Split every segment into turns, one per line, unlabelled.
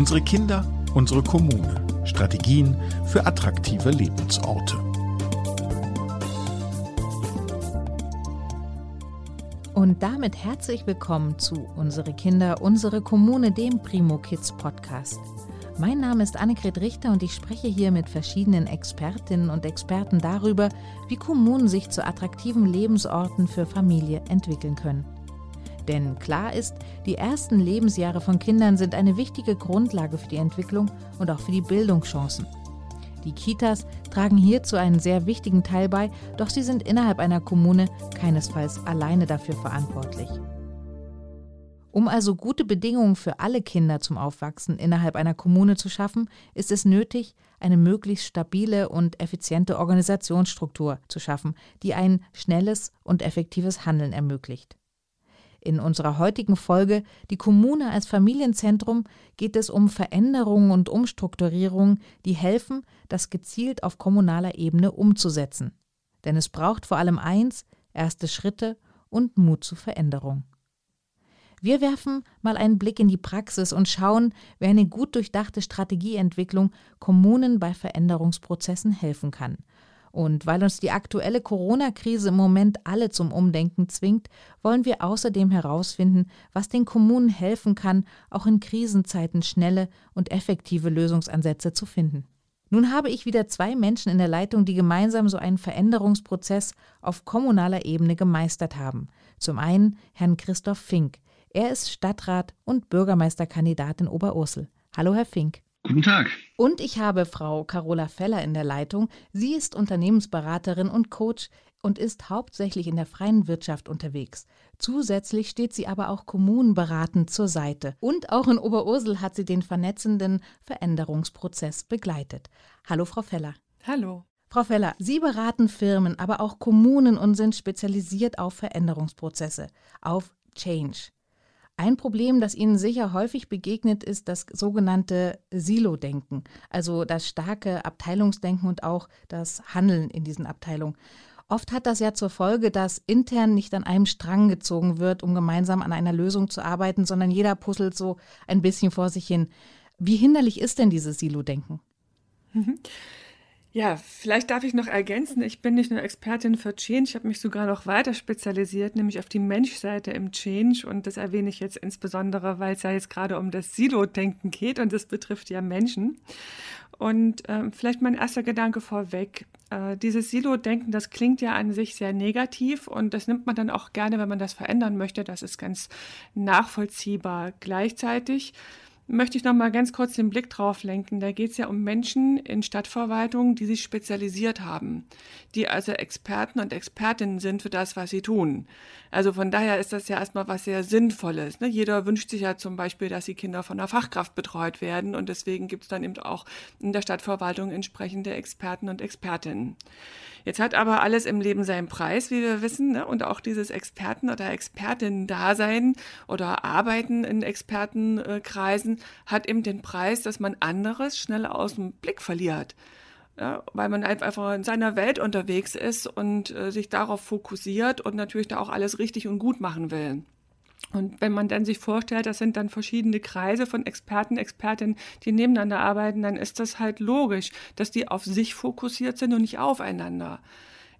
Unsere Kinder, unsere Kommune. Strategien für attraktive Lebensorte.
Und damit herzlich willkommen zu Unsere Kinder, unsere Kommune, dem Primo Kids Podcast. Mein Name ist Annegret Richter und ich spreche hier mit verschiedenen Expertinnen und Experten darüber, wie Kommunen sich zu attraktiven Lebensorten für Familie entwickeln können. Denn klar ist, die ersten Lebensjahre von Kindern sind eine wichtige Grundlage für die Entwicklung und auch für die Bildungschancen. Die Kitas tragen hierzu einen sehr wichtigen Teil bei, doch sie sind innerhalb einer Kommune keinesfalls alleine dafür verantwortlich. Um also gute Bedingungen für alle Kinder zum Aufwachsen innerhalb einer Kommune zu schaffen, ist es nötig, eine möglichst stabile und effiziente Organisationsstruktur zu schaffen, die ein schnelles und effektives Handeln ermöglicht. In unserer heutigen Folge Die Kommune als Familienzentrum geht es um Veränderungen und Umstrukturierungen, die helfen, das gezielt auf kommunaler Ebene umzusetzen. Denn es braucht vor allem eins, erste Schritte und Mut zur Veränderung. Wir werfen mal einen Blick in die Praxis und schauen, wie eine gut durchdachte Strategieentwicklung Kommunen bei Veränderungsprozessen helfen kann und weil uns die aktuelle Corona-Krise im Moment alle zum Umdenken zwingt, wollen wir außerdem herausfinden, was den Kommunen helfen kann, auch in Krisenzeiten schnelle und effektive Lösungsansätze zu finden. Nun habe ich wieder zwei Menschen in der Leitung, die gemeinsam so einen Veränderungsprozess auf kommunaler Ebene gemeistert haben. Zum einen Herrn Christoph Fink. Er ist Stadtrat und Bürgermeisterkandidat in Oberursel. Hallo, Herr Fink.
Guten Tag.
Und ich habe Frau Carola Feller in der Leitung. Sie ist Unternehmensberaterin und Coach und ist hauptsächlich in der freien Wirtschaft unterwegs. Zusätzlich steht sie aber auch kommunenberatend zur Seite. Und auch in Oberursel hat sie den vernetzenden Veränderungsprozess begleitet. Hallo, Frau Feller.
Hallo.
Frau Feller, Sie beraten Firmen, aber auch Kommunen und sind spezialisiert auf Veränderungsprozesse, auf Change. Ein Problem, das Ihnen sicher häufig begegnet, ist das sogenannte Silo-Denken, also das starke Abteilungsdenken und auch das Handeln in diesen Abteilungen. Oft hat das ja zur Folge, dass intern nicht an einem Strang gezogen wird, um gemeinsam an einer Lösung zu arbeiten, sondern jeder puzzelt so ein bisschen vor sich hin. Wie hinderlich ist denn dieses Silo-Denken?
Ja, vielleicht darf ich noch ergänzen, ich bin nicht nur Expertin für Change, ich habe mich sogar noch weiter spezialisiert, nämlich auf die Menschseite im Change. Und das erwähne ich jetzt insbesondere, weil es ja jetzt gerade um das Silo-Denken geht und das betrifft ja Menschen. Und äh, vielleicht mein erster Gedanke vorweg. Äh, dieses Silo-Denken, das klingt ja an sich sehr negativ und das nimmt man dann auch gerne, wenn man das verändern möchte. Das ist ganz nachvollziehbar. Gleichzeitig möchte ich noch mal ganz kurz den Blick drauf lenken. Da geht es ja um Menschen in Stadtverwaltungen, die sich spezialisiert haben, die also Experten und Expertinnen sind für das, was sie tun. Also von daher ist das ja erstmal was sehr Sinnvolles. Ne? Jeder wünscht sich ja zum Beispiel, dass die Kinder von einer Fachkraft betreut werden und deswegen gibt es dann eben auch in der Stadtverwaltung entsprechende Experten und Expertinnen. Jetzt hat aber alles im Leben seinen Preis, wie wir wissen, ne? und auch dieses Experten- oder Expertinnen-Dasein oder Arbeiten in Expertenkreisen hat eben den Preis, dass man anderes schnell aus dem Blick verliert. Ja, weil man einfach in seiner Welt unterwegs ist und äh, sich darauf fokussiert und natürlich da auch alles richtig und gut machen will. Und wenn man dann sich vorstellt, das sind dann verschiedene Kreise von Experten, Expertinnen, die nebeneinander arbeiten, dann ist das halt logisch, dass die auf sich fokussiert sind und nicht aufeinander.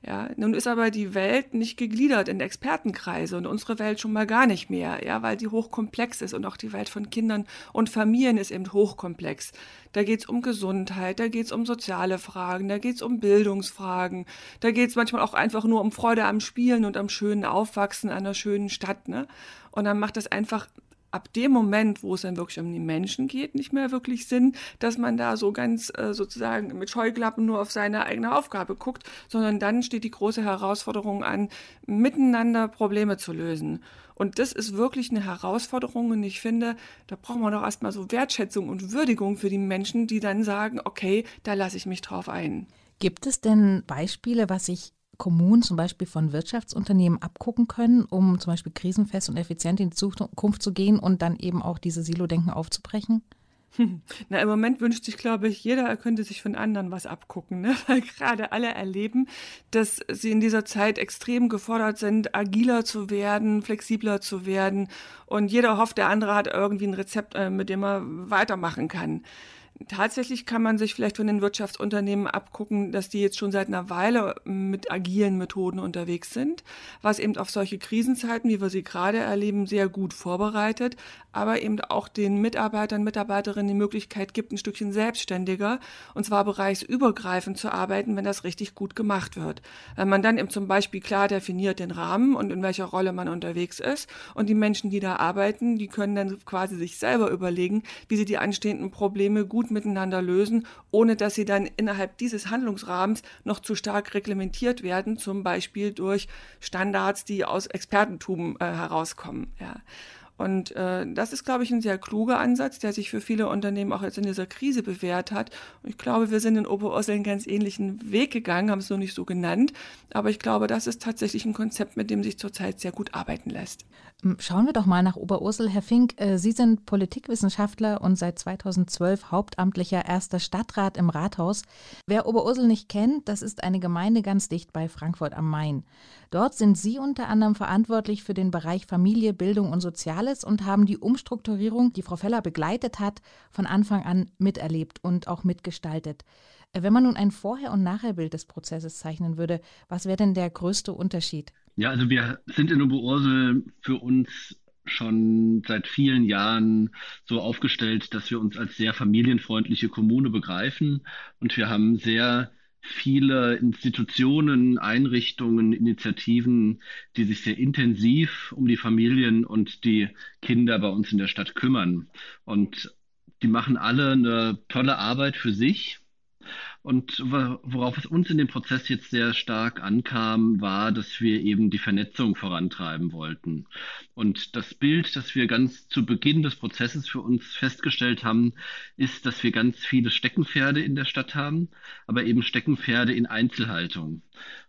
Ja, nun ist aber die Welt nicht gegliedert in Expertenkreise und unsere Welt schon mal gar nicht mehr, ja, weil die hochkomplex ist und auch die Welt von Kindern und Familien ist eben hochkomplex. Da geht's um Gesundheit, da geht's um soziale Fragen, da geht's um Bildungsfragen, da geht's manchmal auch einfach nur um Freude am Spielen und am schönen Aufwachsen einer schönen Stadt, ne? Und dann macht das einfach ab dem Moment, wo es dann wirklich um die Menschen geht, nicht mehr wirklich Sinn, dass man da so ganz äh, sozusagen mit Scheuklappen nur auf seine eigene Aufgabe guckt, sondern dann steht die große Herausforderung an, miteinander Probleme zu lösen. Und das ist wirklich eine Herausforderung und ich finde, da brauchen wir doch erstmal so Wertschätzung und Würdigung für die Menschen, die dann sagen, okay, da lasse ich mich drauf ein.
Gibt es denn Beispiele, was sich Kommunen zum Beispiel von Wirtschaftsunternehmen abgucken können, um zum Beispiel krisenfest und effizient in die Zukunft zu gehen und dann eben auch diese Silo-Denken aufzubrechen?
Na, im Moment wünscht sich, glaube ich, jeder, er könnte sich von anderen was abgucken, ne? weil gerade alle erleben, dass sie in dieser Zeit extrem gefordert sind, agiler zu werden, flexibler zu werden und jeder hofft, der andere hat irgendwie ein Rezept, äh, mit dem er weitermachen kann. Tatsächlich kann man sich vielleicht von den Wirtschaftsunternehmen abgucken, dass die jetzt schon seit einer Weile mit agilen Methoden unterwegs sind, was eben auf solche Krisenzeiten, wie wir sie gerade erleben, sehr gut vorbereitet, aber eben auch den Mitarbeitern, Mitarbeiterinnen die Möglichkeit gibt, ein Stückchen selbstständiger und zwar bereichsübergreifend zu arbeiten, wenn das richtig gut gemacht wird. Wenn man dann eben zum Beispiel klar definiert den Rahmen und in welcher Rolle man unterwegs ist und die Menschen, die da arbeiten, die können dann quasi sich selber überlegen, wie sie die anstehenden Probleme gut miteinander lösen, ohne dass sie dann innerhalb dieses Handlungsrahmens noch zu stark reglementiert werden, zum Beispiel durch Standards, die aus Expertentum äh, herauskommen. Ja. Und äh, das ist, glaube ich, ein sehr kluger Ansatz, der sich für viele Unternehmen auch jetzt in dieser Krise bewährt hat. Und ich glaube, wir sind in Oberursel einen ganz ähnlichen Weg gegangen, haben es nur nicht so genannt. Aber ich glaube, das ist tatsächlich ein Konzept, mit dem sich zurzeit sehr gut arbeiten lässt.
Schauen wir doch mal nach Oberursel. Herr Fink, äh, Sie sind Politikwissenschaftler und seit 2012 hauptamtlicher erster Stadtrat im Rathaus. Wer Oberursel nicht kennt, das ist eine Gemeinde ganz dicht bei Frankfurt am Main. Dort sind Sie unter anderem verantwortlich für den Bereich Familie, Bildung und Soziales und haben die Umstrukturierung, die Frau Feller begleitet hat, von Anfang an miterlebt und auch mitgestaltet. Äh, wenn man nun ein Vorher- und Nachherbild des Prozesses zeichnen würde, was wäre denn der größte Unterschied?
Ja, also wir sind in Oberursel für uns schon seit vielen Jahren so aufgestellt, dass wir uns als sehr familienfreundliche Kommune begreifen und wir haben sehr viele Institutionen, Einrichtungen, Initiativen, die sich sehr intensiv um die Familien und die Kinder bei uns in der Stadt kümmern. Und die machen alle eine tolle Arbeit für sich und worauf es uns in dem Prozess jetzt sehr stark ankam, war, dass wir eben die Vernetzung vorantreiben wollten. Und das Bild, das wir ganz zu Beginn des Prozesses für uns festgestellt haben, ist, dass wir ganz viele Steckenpferde in der Stadt haben, aber eben Steckenpferde in Einzelhaltung.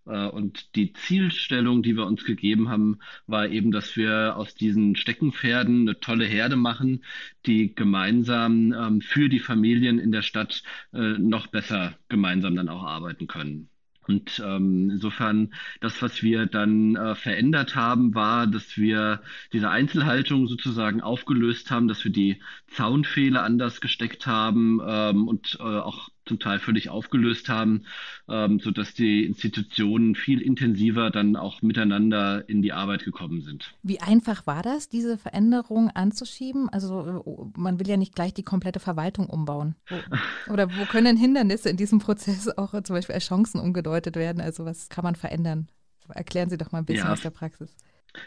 Äh, und die Zielstellung, die wir uns gegeben haben, war eben, dass wir aus diesen Steckenpferden eine tolle Herde machen, die gemeinsam ähm, für die Familien in der Stadt äh, noch besser gemeinsam dann auch arbeiten können. Und ähm, insofern, das, was wir dann äh, verändert haben, war, dass wir diese Einzelhaltung sozusagen aufgelöst haben, dass wir die Zaunfehler anders gesteckt haben ähm, und äh, auch zum Teil völlig aufgelöst haben, ähm, sodass die Institutionen viel intensiver dann auch miteinander in die Arbeit gekommen sind.
Wie einfach war das, diese Veränderung anzuschieben? Also man will ja nicht gleich die komplette Verwaltung umbauen. Oder wo können Hindernisse in diesem Prozess auch zum Beispiel als Chancen umgedeutet werden? Also was kann man verändern? Erklären Sie doch mal ein bisschen ja. aus der Praxis.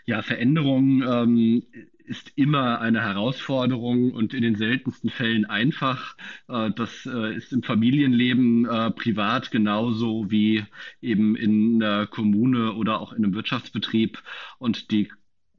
Ja, Veränderung ähm, ist immer eine Herausforderung und in den seltensten Fällen einfach. Äh, das äh, ist im Familienleben äh, privat genauso wie eben in der Kommune oder auch in einem Wirtschaftsbetrieb. Und die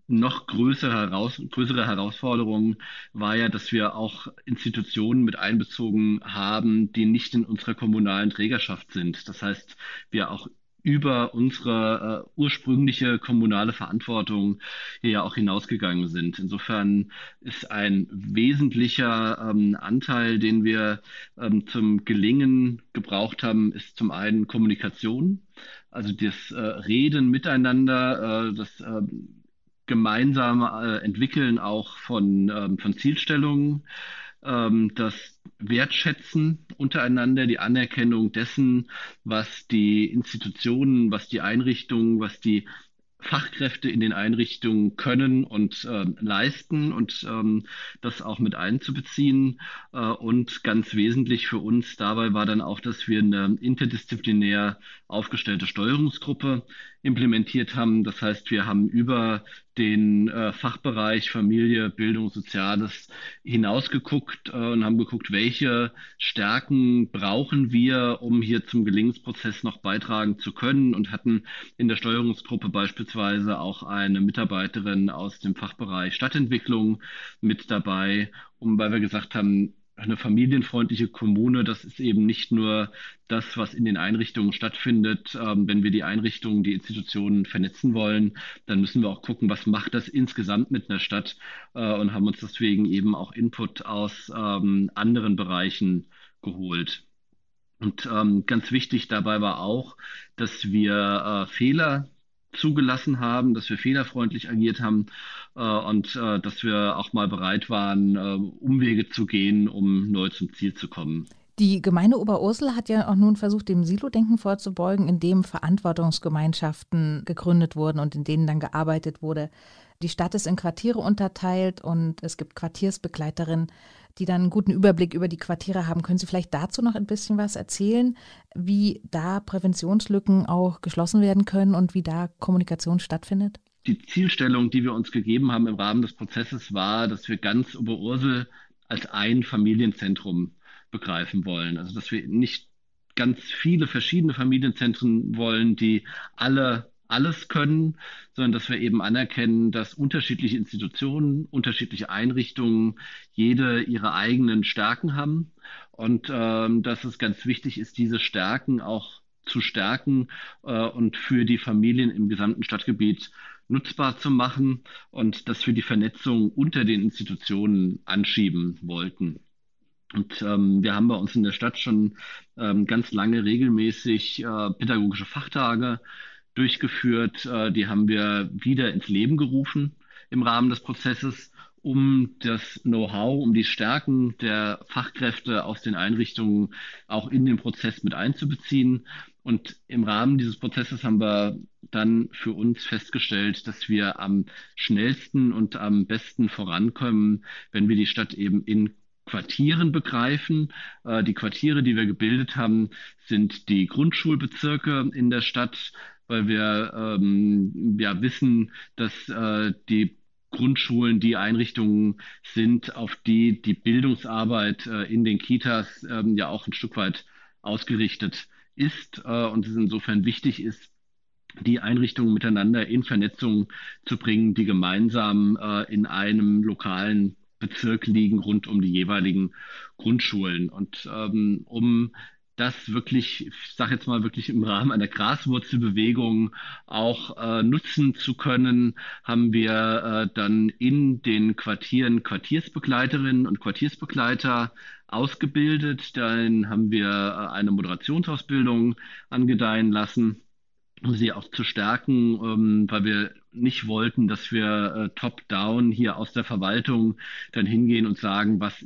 noch größere, heraus, größere Herausforderung war ja, dass wir auch Institutionen mit einbezogen haben, die nicht in unserer kommunalen Trägerschaft sind. Das heißt, wir auch über unsere äh, ursprüngliche kommunale Verantwortung hier ja auch hinausgegangen sind. Insofern ist ein wesentlicher ähm, Anteil, den wir ähm, zum Gelingen gebraucht haben, ist zum einen Kommunikation, also das äh, Reden miteinander, äh, das ähm, gemeinsame äh, Entwickeln auch von, ähm, von Zielstellungen ähm, das Wertschätzen untereinander, die Anerkennung dessen, was die Institutionen, was die Einrichtungen, was die Fachkräfte in den Einrichtungen können und äh, leisten und ähm, das auch mit einzubeziehen. Äh, und ganz wesentlich für uns dabei war dann auch, dass wir eine interdisziplinär aufgestellte Steuerungsgruppe implementiert haben. Das heißt, wir haben über den äh, Fachbereich Familie, Bildung, Soziales hinausgeguckt äh, und haben geguckt, welche Stärken brauchen wir, um hier zum Gelingensprozess noch beitragen zu können und hatten in der Steuerungsgruppe beispielsweise auch eine Mitarbeiterin aus dem Fachbereich Stadtentwicklung mit dabei, um weil wir gesagt haben, eine familienfreundliche Kommune, das ist eben nicht nur das, was in den Einrichtungen stattfindet. Ähm, wenn wir die Einrichtungen, die Institutionen vernetzen wollen, dann müssen wir auch gucken, was macht das insgesamt mit einer Stadt äh, und haben uns deswegen eben auch Input aus ähm, anderen Bereichen geholt. Und ähm, ganz wichtig dabei war auch, dass wir äh, Fehler zugelassen haben, dass wir fehlerfreundlich agiert haben äh, und äh, dass wir auch mal bereit waren, äh, Umwege zu gehen, um neu zum Ziel zu kommen.
Die Gemeinde Oberursel hat ja auch nun versucht, dem Silo-Denken vorzubeugen, indem Verantwortungsgemeinschaften gegründet wurden und in denen dann gearbeitet wurde. Die Stadt ist in Quartiere unterteilt und es gibt Quartiersbegleiterinnen, die dann einen guten Überblick über die Quartiere haben. Können Sie vielleicht dazu noch ein bisschen was erzählen, wie da Präventionslücken auch geschlossen werden können und wie da Kommunikation stattfindet?
Die Zielstellung, die wir uns gegeben haben im Rahmen des Prozesses, war, dass wir ganz Oberursel als ein Familienzentrum begreifen wollen. Also dass wir nicht ganz viele verschiedene Familienzentren wollen, die alle alles können, sondern dass wir eben anerkennen, dass unterschiedliche Institutionen, unterschiedliche Einrichtungen jede ihre eigenen Stärken haben und ähm, dass es ganz wichtig ist, diese Stärken auch zu stärken äh, und für die Familien im gesamten Stadtgebiet nutzbar zu machen und das für die Vernetzung unter den Institutionen anschieben wollten. Und ähm, wir haben bei uns in der Stadt schon ähm, ganz lange regelmäßig äh, pädagogische Fachtage durchgeführt. Äh, die haben wir wieder ins Leben gerufen im Rahmen des Prozesses, um das Know-how, um die Stärken der Fachkräfte aus den Einrichtungen auch in den Prozess mit einzubeziehen. Und im Rahmen dieses Prozesses haben wir dann für uns festgestellt, dass wir am schnellsten und am besten vorankommen, wenn wir die Stadt eben in Quartieren begreifen. Äh, die Quartiere, die wir gebildet haben, sind die Grundschulbezirke in der Stadt weil wir ähm, ja wissen, dass äh, die Grundschulen die Einrichtungen sind, auf die die Bildungsarbeit äh, in den Kitas äh, ja auch ein Stück weit ausgerichtet ist äh, und es insofern wichtig ist, die Einrichtungen miteinander in Vernetzung zu bringen, die gemeinsam äh, in einem lokalen Bezirk liegen rund um die jeweiligen Grundschulen. Und ähm, um das wirklich, ich sage jetzt mal wirklich im Rahmen einer Graswurzelbewegung auch äh, nutzen zu können, haben wir äh, dann in den Quartieren Quartiersbegleiterinnen und Quartiersbegleiter ausgebildet. Dann haben wir äh, eine Moderationsausbildung angedeihen lassen, um sie auch zu stärken, ähm, weil wir nicht wollten, dass wir äh, top-down hier aus der Verwaltung dann hingehen und sagen, was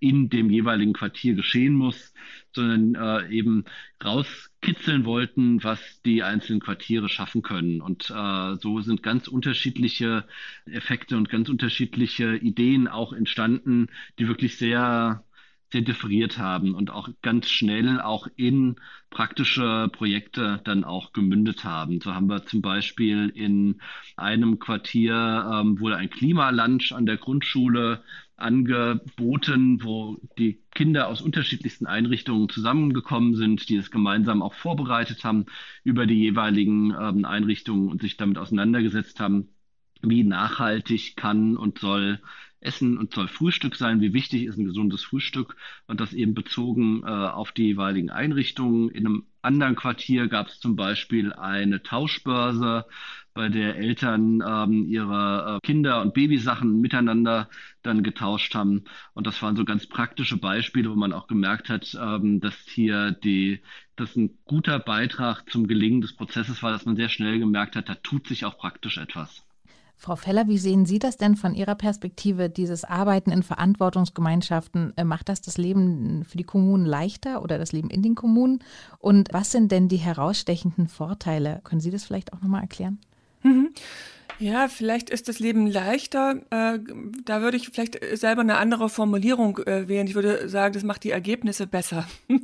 in dem jeweiligen Quartier geschehen muss, sondern äh, eben rauskitzeln wollten, was die einzelnen Quartiere schaffen können. Und äh, so sind ganz unterschiedliche Effekte und ganz unterschiedliche Ideen auch entstanden, die wirklich sehr sehr differiert haben und auch ganz schnell auch in praktische Projekte dann auch gemündet haben. So haben wir zum Beispiel in einem Quartier ähm, wurde ein Klimalunch an der Grundschule angeboten, wo die Kinder aus unterschiedlichsten Einrichtungen zusammengekommen sind, die es gemeinsam auch vorbereitet haben über die jeweiligen ähm, Einrichtungen und sich damit auseinandergesetzt haben, wie nachhaltig kann und soll Essen und soll Frühstück sein, wie wichtig ist ein gesundes Frühstück und das eben bezogen äh, auf die jeweiligen Einrichtungen. In einem anderen Quartier gab es zum Beispiel eine Tauschbörse, bei der Eltern ähm, ihre äh, Kinder- und Babysachen miteinander dann getauscht haben. Und das waren so ganz praktische Beispiele, wo man auch gemerkt hat, ähm, dass hier die, das ein guter Beitrag zum Gelingen des Prozesses war, dass man sehr schnell gemerkt hat, da tut sich auch praktisch etwas.
Frau Feller, wie sehen Sie das denn von Ihrer Perspektive, dieses Arbeiten in Verantwortungsgemeinschaften? Äh, macht das das Leben für die Kommunen leichter oder das Leben in den Kommunen? Und was sind denn die herausstechenden Vorteile? Können Sie das vielleicht auch nochmal erklären?
Mhm. Ja, vielleicht ist das Leben leichter. Äh, da würde ich vielleicht selber eine andere Formulierung äh, wählen. Ich würde sagen, das macht die Ergebnisse besser.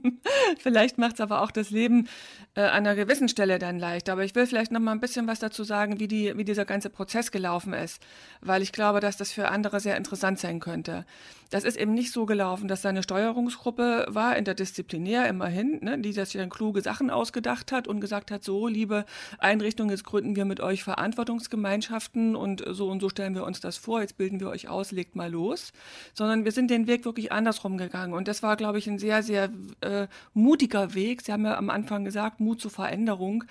vielleicht macht es aber auch das Leben äh, an einer gewissen Stelle dann leichter. Aber ich will vielleicht noch mal ein bisschen was dazu sagen, wie, die, wie dieser ganze Prozess gelaufen ist, weil ich glaube, dass das für andere sehr interessant sein könnte. Das ist eben nicht so gelaufen, dass da eine Steuerungsgruppe war, interdisziplinär immerhin, ne, die sich dann kluge Sachen ausgedacht hat und gesagt hat, so, liebe Einrichtungen, jetzt gründen wir mit euch Verantwortungsgemeinschaften und so und so stellen wir uns das vor, jetzt bilden wir euch aus, legt mal los, sondern wir sind den Weg wirklich andersrum gegangen. Und das war, glaube ich, ein sehr, sehr äh, mutiger Weg. Sie haben ja am Anfang gesagt, Mut zur Veränderung,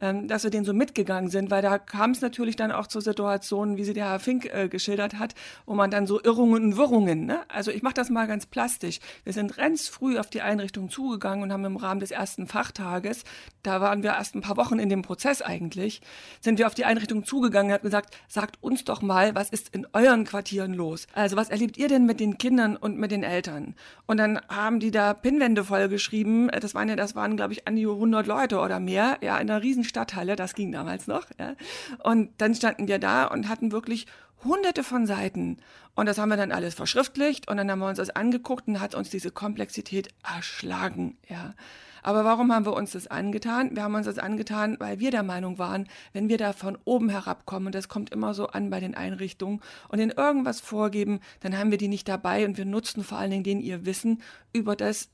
ähm, dass wir den so mitgegangen sind, weil da kam es natürlich dann auch zur Situation, wie sie der Herr Fink äh, geschildert hat, wo man dann so Irrungen und Wirrungen, ne? Also ich mache das mal ganz plastisch. Wir sind ganz früh auf die Einrichtung zugegangen und haben im Rahmen des ersten Fachtages, da waren wir erst ein paar Wochen in dem Prozess eigentlich, sind wir auf die Einrichtung zugegangen und haben gesagt, sagt uns doch mal, was ist in euren Quartieren los? Also was erlebt ihr denn mit den Kindern und mit den Eltern? Und dann haben die da Pinnwände vollgeschrieben. Das waren ja, das waren, glaube ich, an die 100 Leute oder mehr, ja, in einer riesen Stadthalle, das ging damals noch, ja. Und dann standen wir da und hatten wirklich hunderte von Seiten. Und das haben wir dann alles verschriftlicht und dann haben wir uns das angeguckt und hat uns diese Komplexität erschlagen, ja. Aber warum haben wir uns das angetan? Wir haben uns das angetan, weil wir der Meinung waren, wenn wir da von oben herabkommen, und das kommt immer so an bei den Einrichtungen, und ihnen irgendwas vorgeben, dann haben wir die nicht dabei und wir nutzen vor allen Dingen den ihr Wissen über das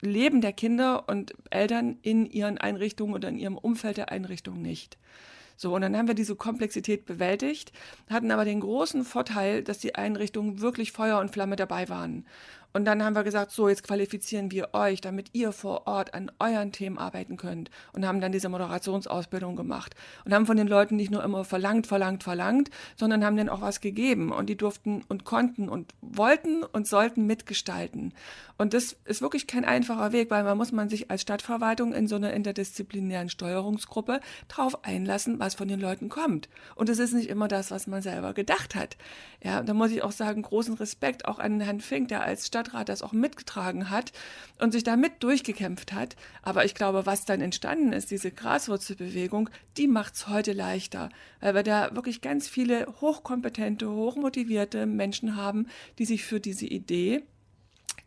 Leben der Kinder und Eltern in ihren Einrichtungen oder in ihrem Umfeld der Einrichtung nicht. So, und dann haben wir diese Komplexität bewältigt, hatten aber den großen Vorteil, dass die Einrichtungen wirklich Feuer und Flamme dabei waren. Und dann haben wir gesagt, so, jetzt qualifizieren wir euch, damit ihr vor Ort an euren Themen arbeiten könnt. Und haben dann diese Moderationsausbildung gemacht. Und haben von den Leuten nicht nur immer verlangt, verlangt, verlangt, sondern haben denen auch was gegeben. Und die durften und konnten und wollten und sollten mitgestalten. Und das ist wirklich kein einfacher Weg, weil man muss man sich als Stadtverwaltung in so einer interdisziplinären Steuerungsgruppe drauf einlassen, was von den Leuten kommt. Und es ist nicht immer das, was man selber gedacht hat. Ja, da muss ich auch sagen, großen Respekt auch an Herrn Fink, der als Stadt Stadtrat das auch mitgetragen hat und sich damit durchgekämpft hat. Aber ich glaube, was dann entstanden ist, diese Graswurzelbewegung, die macht es heute leichter, weil wir da wirklich ganz viele hochkompetente, hochmotivierte Menschen haben, die sich für diese Idee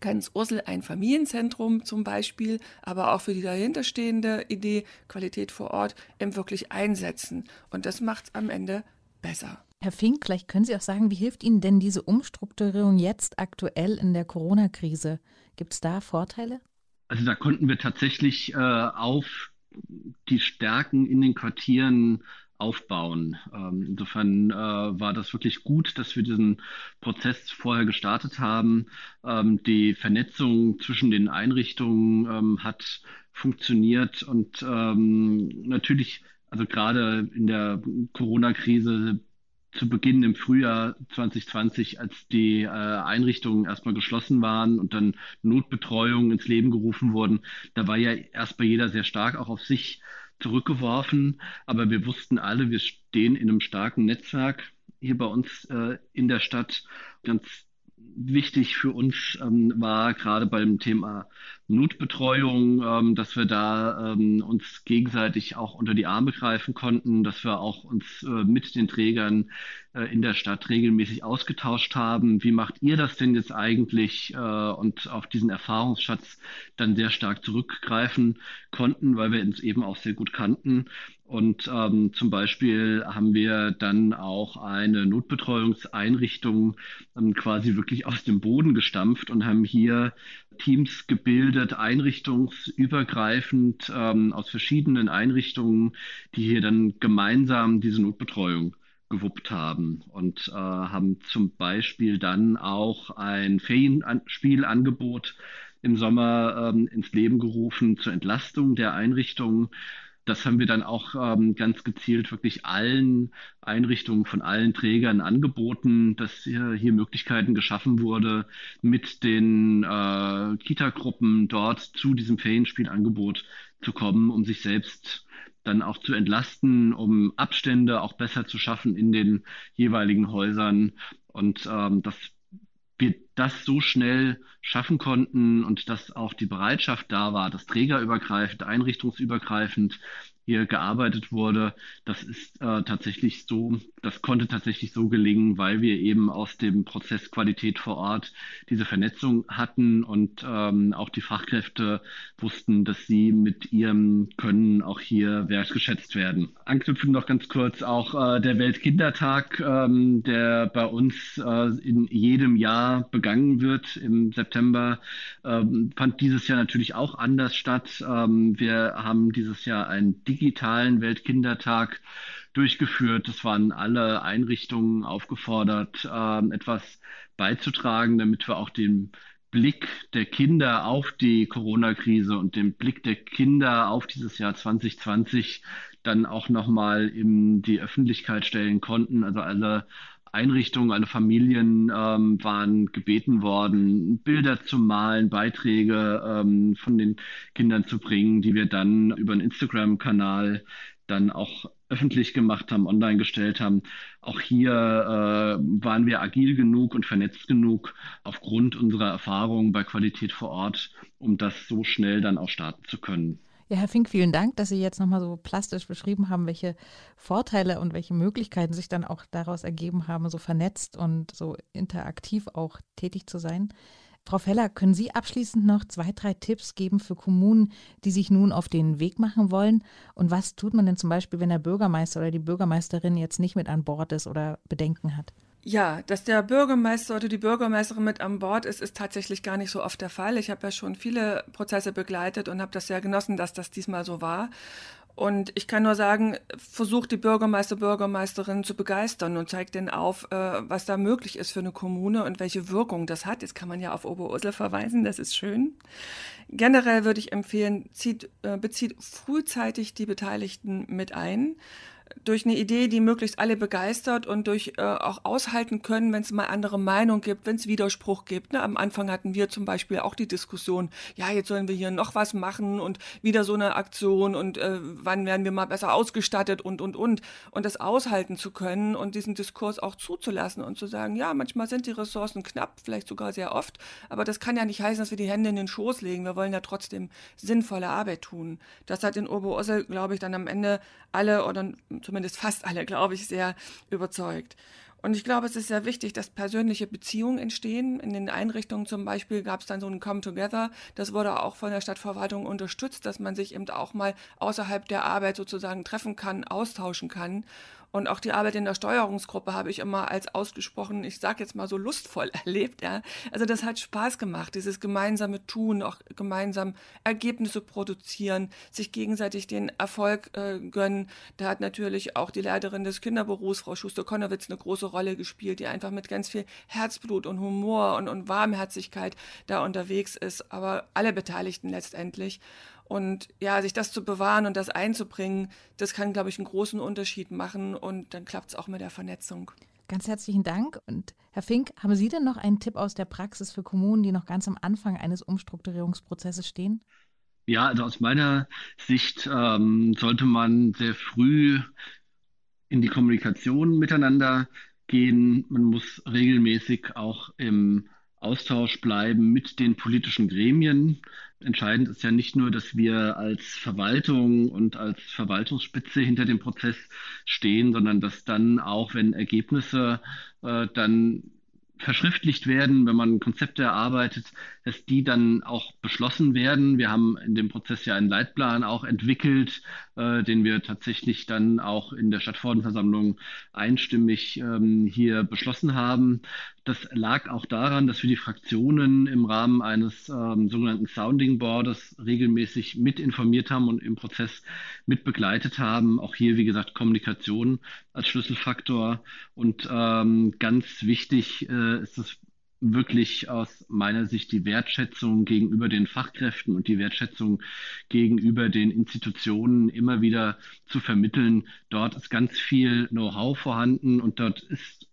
ganz Ursel ein Familienzentrum zum Beispiel, aber auch für die dahinterstehende Idee Qualität vor Ort eben wirklich einsetzen. Und das macht es am Ende besser.
Herr Fink, vielleicht können Sie auch sagen, wie hilft Ihnen denn diese Umstrukturierung jetzt aktuell in der Corona-Krise? Gibt es da Vorteile?
Also da konnten wir tatsächlich äh, auf die Stärken in den Quartieren aufbauen. Ähm, insofern äh, war das wirklich gut, dass wir diesen Prozess vorher gestartet haben. Ähm, die Vernetzung zwischen den Einrichtungen ähm, hat funktioniert und ähm, natürlich, also gerade in der Corona-Krise zu Beginn im Frühjahr 2020, als die äh, Einrichtungen erstmal geschlossen waren und dann Notbetreuungen ins Leben gerufen wurden, da war ja erstmal jeder sehr stark auch auf sich zurückgeworfen. Aber wir wussten alle, wir stehen in einem starken Netzwerk hier bei uns äh, in der Stadt. Ganz wichtig für uns ähm, war gerade beim Thema Notbetreuung, ähm, dass wir da ähm, uns gegenseitig auch unter die Arme greifen konnten, dass wir auch uns äh, mit den Trägern äh, in der Stadt regelmäßig ausgetauscht haben. Wie macht ihr das denn jetzt eigentlich? Äh, und auf diesen Erfahrungsschatz dann sehr stark zurückgreifen konnten, weil wir uns eben auch sehr gut kannten. Und ähm, zum Beispiel haben wir dann auch eine Notbetreuungseinrichtung ähm, quasi wirklich aus dem Boden gestampft und haben hier Teams gebildet, einrichtungsübergreifend ähm, aus verschiedenen Einrichtungen, die hier dann gemeinsam diese Notbetreuung gewuppt haben und äh, haben zum Beispiel dann auch ein Ferienspielangebot im Sommer ähm, ins Leben gerufen zur Entlastung der Einrichtungen. Das haben wir dann auch ähm, ganz gezielt wirklich allen Einrichtungen von allen Trägern angeboten, dass hier, hier Möglichkeiten geschaffen wurde, mit den äh, Kita-Gruppen dort zu diesem Ferienspielangebot zu kommen, um sich selbst dann auch zu entlasten, um Abstände auch besser zu schaffen in den jeweiligen Häusern. Und ähm, das das so schnell schaffen konnten und dass auch die Bereitschaft da war, dass trägerübergreifend, einrichtungsübergreifend hier gearbeitet wurde, das ist äh, tatsächlich so, das konnte tatsächlich so gelingen, weil wir eben aus dem Prozess Qualität vor Ort diese Vernetzung hatten und ähm, auch die Fachkräfte wussten, dass sie mit ihrem Können auch hier wertgeschätzt werden. Anknüpfen noch ganz kurz auch äh, der Weltkindertag, ähm, der bei uns äh, in jedem Jahr begangen wird im September, ähm, fand dieses Jahr natürlich auch anders statt. Ähm, wir haben dieses Jahr ein digitalen Weltkindertag durchgeführt. Es waren alle Einrichtungen aufgefordert, äh, etwas beizutragen, damit wir auch den Blick der Kinder auf die Corona-Krise und den Blick der Kinder auf dieses Jahr 2020 dann auch nochmal in die Öffentlichkeit stellen konnten. Also alle Einrichtungen, alle Familien ähm, waren gebeten worden, Bilder zu malen, Beiträge ähm, von den Kindern zu bringen, die wir dann über einen Instagram-Kanal dann auch öffentlich gemacht haben, online gestellt haben. Auch hier äh, waren wir agil genug und vernetzt genug aufgrund unserer Erfahrungen bei Qualität vor Ort, um das so schnell dann auch starten zu können.
Ja, Herr Fink, vielen Dank, dass Sie jetzt nochmal so plastisch beschrieben haben, welche Vorteile und welche Möglichkeiten sich dann auch daraus ergeben haben, so vernetzt und so interaktiv auch tätig zu sein. Frau Feller, können Sie abschließend noch zwei, drei Tipps geben für Kommunen, die sich nun auf den Weg machen wollen? Und was tut man denn zum Beispiel, wenn der Bürgermeister oder die Bürgermeisterin jetzt nicht mit an Bord ist oder Bedenken hat?
Ja, dass der Bürgermeister oder die Bürgermeisterin mit an Bord ist, ist tatsächlich gar nicht so oft der Fall. Ich habe ja schon viele Prozesse begleitet und habe das sehr genossen, dass das diesmal so war. Und ich kann nur sagen, versucht die Bürgermeister, Bürgermeisterin zu begeistern und zeigt denen auf, äh, was da möglich ist für eine Kommune und welche Wirkung das hat. Jetzt kann man ja auf Oberursel verweisen, das ist schön. Generell würde ich empfehlen, zieht, äh, bezieht frühzeitig die Beteiligten mit ein durch eine Idee, die möglichst alle begeistert und durch äh, auch aushalten können, wenn es mal andere Meinung gibt, wenn es Widerspruch gibt. Ne? Am Anfang hatten wir zum Beispiel auch die Diskussion, ja, jetzt sollen wir hier noch was machen und wieder so eine Aktion und äh, wann werden wir mal besser ausgestattet und, und, und. Und das aushalten zu können und diesen Diskurs auch zuzulassen und zu sagen, ja, manchmal sind die Ressourcen knapp, vielleicht sogar sehr oft, aber das kann ja nicht heißen, dass wir die Hände in den Schoß legen. Wir wollen ja trotzdem sinnvolle Arbeit tun. Das hat in Oberursel, glaube ich, dann am Ende alle oder zumindest fast alle, glaube ich, sehr überzeugt. Und ich glaube, es ist sehr wichtig, dass persönliche Beziehungen entstehen. In den Einrichtungen zum Beispiel gab es dann so ein Come Together. Das wurde auch von der Stadtverwaltung unterstützt, dass man sich eben auch mal außerhalb der Arbeit sozusagen treffen kann, austauschen kann. Und auch die Arbeit in der Steuerungsgruppe habe ich immer als ausgesprochen, ich sage jetzt mal so lustvoll erlebt. Ja. Also das hat Spaß gemacht, dieses gemeinsame Tun, auch gemeinsam Ergebnisse produzieren, sich gegenseitig den Erfolg äh, gönnen. Da hat natürlich auch die Leiterin des Kinderbüros, Frau Schuster-Konowitz, eine große Rolle gespielt, die einfach mit ganz viel Herzblut und Humor und, und Warmherzigkeit da unterwegs ist. Aber alle Beteiligten letztendlich. Und ja, sich das zu bewahren und das einzubringen, das kann, glaube ich, einen großen Unterschied machen und dann klappt es auch mit der Vernetzung.
Ganz herzlichen Dank. Und Herr Fink, haben Sie denn noch einen Tipp aus der Praxis für Kommunen, die noch ganz am Anfang eines Umstrukturierungsprozesses stehen?
Ja, also aus meiner Sicht ähm, sollte man sehr früh in die Kommunikation miteinander gehen. Man muss regelmäßig auch im Austausch bleiben mit den politischen Gremien. Entscheidend ist ja nicht nur, dass wir als Verwaltung und als Verwaltungsspitze hinter dem Prozess stehen, sondern dass dann auch, wenn Ergebnisse äh, dann verschriftlicht werden, wenn man Konzepte erarbeitet, dass die dann auch beschlossen werden. Wir haben in dem Prozess ja einen Leitplan auch entwickelt, äh, den wir tatsächlich dann auch in der Stadtverordnetenversammlung einstimmig ähm, hier beschlossen haben. Das lag auch daran, dass wir die Fraktionen im Rahmen eines ähm, sogenannten Sounding Boards regelmäßig mit informiert haben und im Prozess mit begleitet haben. Auch hier, wie gesagt, Kommunikation als Schlüsselfaktor. Und ähm, ganz wichtig äh, ist es wirklich aus meiner Sicht die Wertschätzung gegenüber den Fachkräften und die Wertschätzung gegenüber den Institutionen immer wieder zu vermitteln. Dort ist ganz viel Know-how vorhanden und dort ist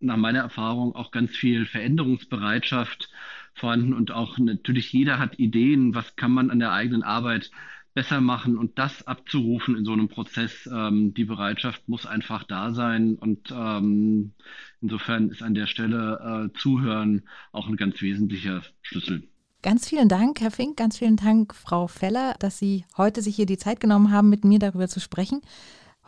nach meiner Erfahrung auch ganz viel Veränderungsbereitschaft vorhanden und auch natürlich jeder hat Ideen, was kann man an der eigenen Arbeit besser machen und das abzurufen in so einem Prozess. Ähm, die Bereitschaft muss einfach da sein und ähm, insofern ist an der Stelle äh, Zuhören auch ein ganz wesentlicher Schlüssel.
Ganz vielen Dank, Herr Fink, ganz vielen Dank, Frau Feller, dass Sie heute sich hier die Zeit genommen haben, mit mir darüber zu sprechen.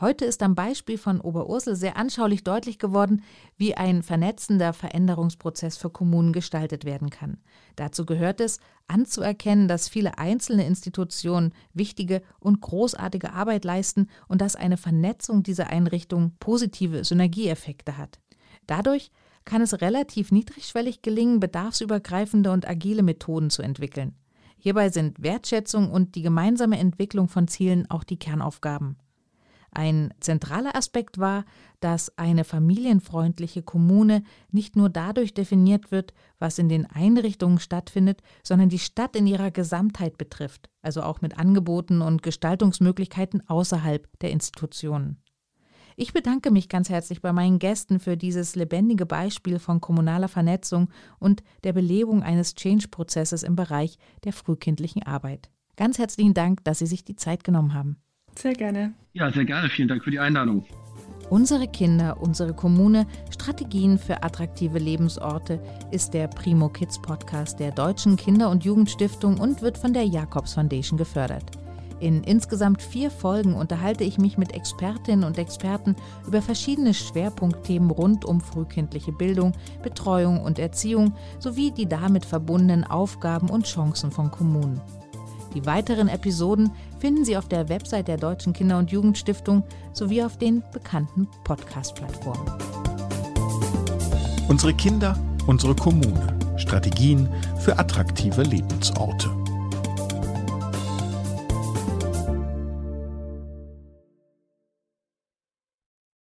Heute ist am Beispiel von Oberursel sehr anschaulich deutlich geworden, wie ein vernetzender Veränderungsprozess für Kommunen gestaltet werden kann. Dazu gehört es, anzuerkennen, dass viele einzelne Institutionen wichtige und großartige Arbeit leisten und dass eine Vernetzung dieser Einrichtungen positive Synergieeffekte hat. Dadurch kann es relativ niedrigschwellig gelingen, bedarfsübergreifende und agile Methoden zu entwickeln. Hierbei sind Wertschätzung und die gemeinsame Entwicklung von Zielen auch die Kernaufgaben. Ein zentraler Aspekt war, dass eine familienfreundliche Kommune nicht nur dadurch definiert wird, was in den Einrichtungen stattfindet, sondern die Stadt in ihrer Gesamtheit betrifft, also auch mit Angeboten und Gestaltungsmöglichkeiten außerhalb der Institutionen. Ich bedanke mich ganz herzlich bei meinen Gästen für dieses lebendige Beispiel von kommunaler Vernetzung und der Belebung eines Change-Prozesses im Bereich der frühkindlichen Arbeit. Ganz herzlichen Dank, dass Sie sich die Zeit genommen haben.
Sehr gerne.
Ja, sehr gerne. Vielen Dank für die Einladung.
Unsere Kinder, unsere Kommune, Strategien für attraktive Lebensorte ist der Primo Kids Podcast der Deutschen Kinder- und Jugendstiftung und wird von der Jakobs Foundation gefördert. In insgesamt vier Folgen unterhalte ich mich mit Expertinnen und Experten über verschiedene Schwerpunktthemen rund um frühkindliche Bildung, Betreuung und Erziehung sowie die damit verbundenen Aufgaben und Chancen von Kommunen. Die weiteren Episoden finden Sie auf der Website der Deutschen Kinder- und Jugendstiftung sowie auf den bekannten Podcast-Plattformen.
Unsere Kinder, unsere Kommune. Strategien für attraktive Lebensorte.